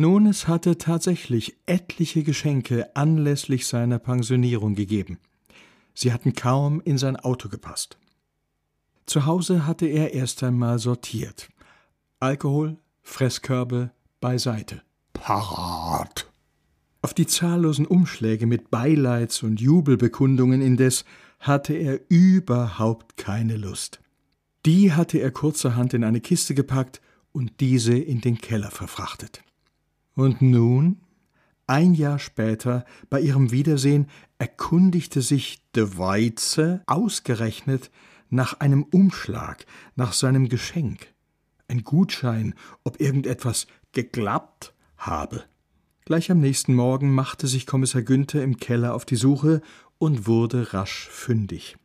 Nun, es hatte tatsächlich etliche Geschenke anlässlich seiner Pensionierung gegeben. Sie hatten kaum in sein Auto gepasst. Zu Hause hatte er erst einmal sortiert. Alkohol, Fresskörbe beiseite. Parat. Auf die zahllosen Umschläge mit Beileids- und Jubelbekundungen indes hatte er überhaupt keine Lust. Die hatte er kurzerhand in eine Kiste gepackt und diese in den Keller verfrachtet. Und nun, ein Jahr später, bei ihrem Wiedersehen, erkundigte sich de Weize ausgerechnet nach einem Umschlag, nach seinem Geschenk. Ein Gutschein, ob irgendetwas geklappt habe. Gleich am nächsten Morgen machte sich Kommissar Günther im Keller auf die Suche und wurde rasch fündig.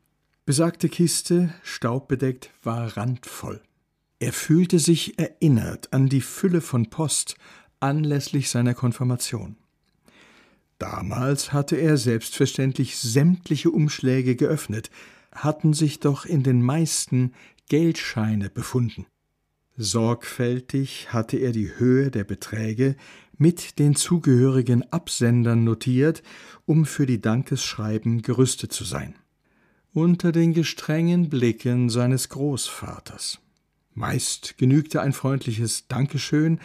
Besagte Kiste, staubbedeckt, war randvoll. Er fühlte sich erinnert an die Fülle von Post anlässlich seiner Konfirmation. Damals hatte er selbstverständlich sämtliche Umschläge geöffnet, hatten sich doch in den meisten Geldscheine befunden. Sorgfältig hatte er die Höhe der Beträge mit den zugehörigen Absendern notiert, um für die Dankesschreiben gerüstet zu sein. Unter den gestrengen Blicken seines Großvaters. Meist genügte ein freundliches Dankeschön,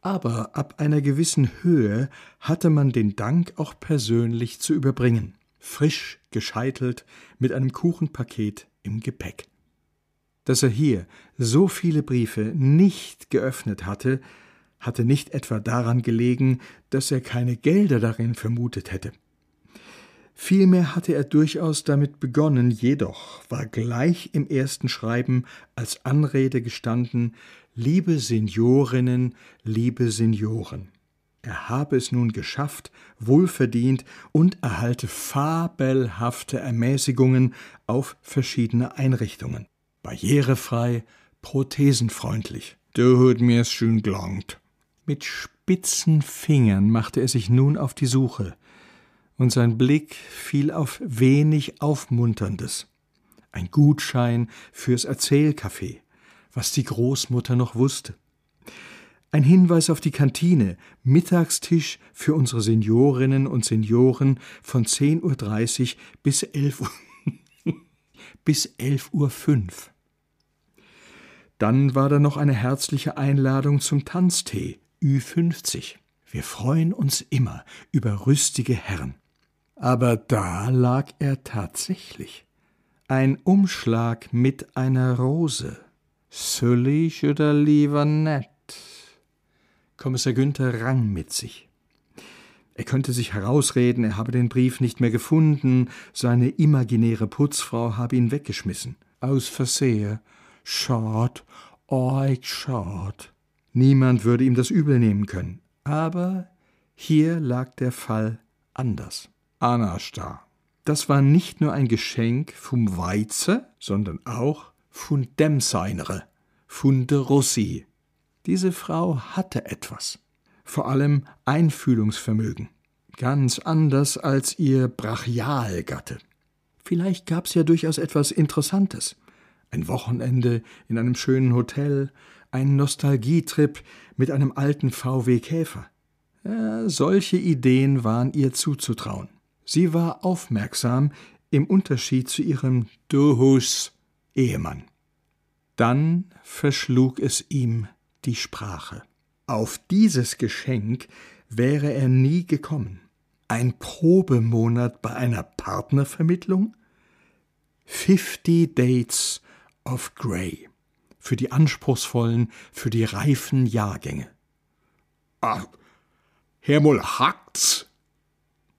aber ab einer gewissen Höhe hatte man den Dank auch persönlich zu überbringen, frisch gescheitelt mit einem Kuchenpaket im Gepäck. Dass er hier so viele Briefe nicht geöffnet hatte, hatte nicht etwa daran gelegen, dass er keine Gelder darin vermutet hätte. Vielmehr hatte er durchaus damit begonnen, jedoch war gleich im ersten Schreiben als Anrede gestanden Liebe Seniorinnen, liebe Senioren. Er habe es nun geschafft, wohlverdient und erhalte fabelhafte Ermäßigungen auf verschiedene Einrichtungen. Barrierefrei, prothesenfreundlich. Du hat mir's schön gelangt. Mit spitzen Fingern machte er sich nun auf die Suche, und sein Blick fiel auf wenig Aufmunterndes. Ein Gutschein fürs Erzählcafé, was die Großmutter noch wusste. Ein Hinweis auf die Kantine, Mittagstisch für unsere Seniorinnen und Senioren von 10.30 Uhr bis 11 Uhr. bis 11.05 Uhr. Dann war da noch eine herzliche Einladung zum Tanztee, Ü50. Wir freuen uns immer über rüstige Herren. Aber da lag er tatsächlich. Ein Umschlag mit einer Rose. Süllig oder lieber nett? Kommissar Günther rang mit sich. Er könnte sich herausreden, er habe den Brief nicht mehr gefunden, seine imaginäre Putzfrau habe ihn weggeschmissen. Aus Versehe. Schad, euch schad. Niemand würde ihm das übel nehmen können. Aber hier lag der Fall anders. Anasta. Das war nicht nur ein Geschenk vom Weize, sondern auch von dem seinere, von de Rossi. Diese Frau hatte etwas, vor allem Einfühlungsvermögen, ganz anders als ihr Brachialgatte. Vielleicht gab's ja durchaus etwas Interessantes. Ein Wochenende in einem schönen Hotel, ein Nostalgietrip mit einem alten VW Käfer. Ja, solche Ideen waren ihr zuzutrauen. Sie war aufmerksam im Unterschied zu ihrem Duhus Ehemann. Dann verschlug es ihm die Sprache. Auf dieses Geschenk wäre er nie gekommen. Ein Probemonat bei einer Partnervermittlung? Fifty Dates of Grey. Für die anspruchsvollen, für die reifen Jahrgänge. Ach, Herr Moll hackt's?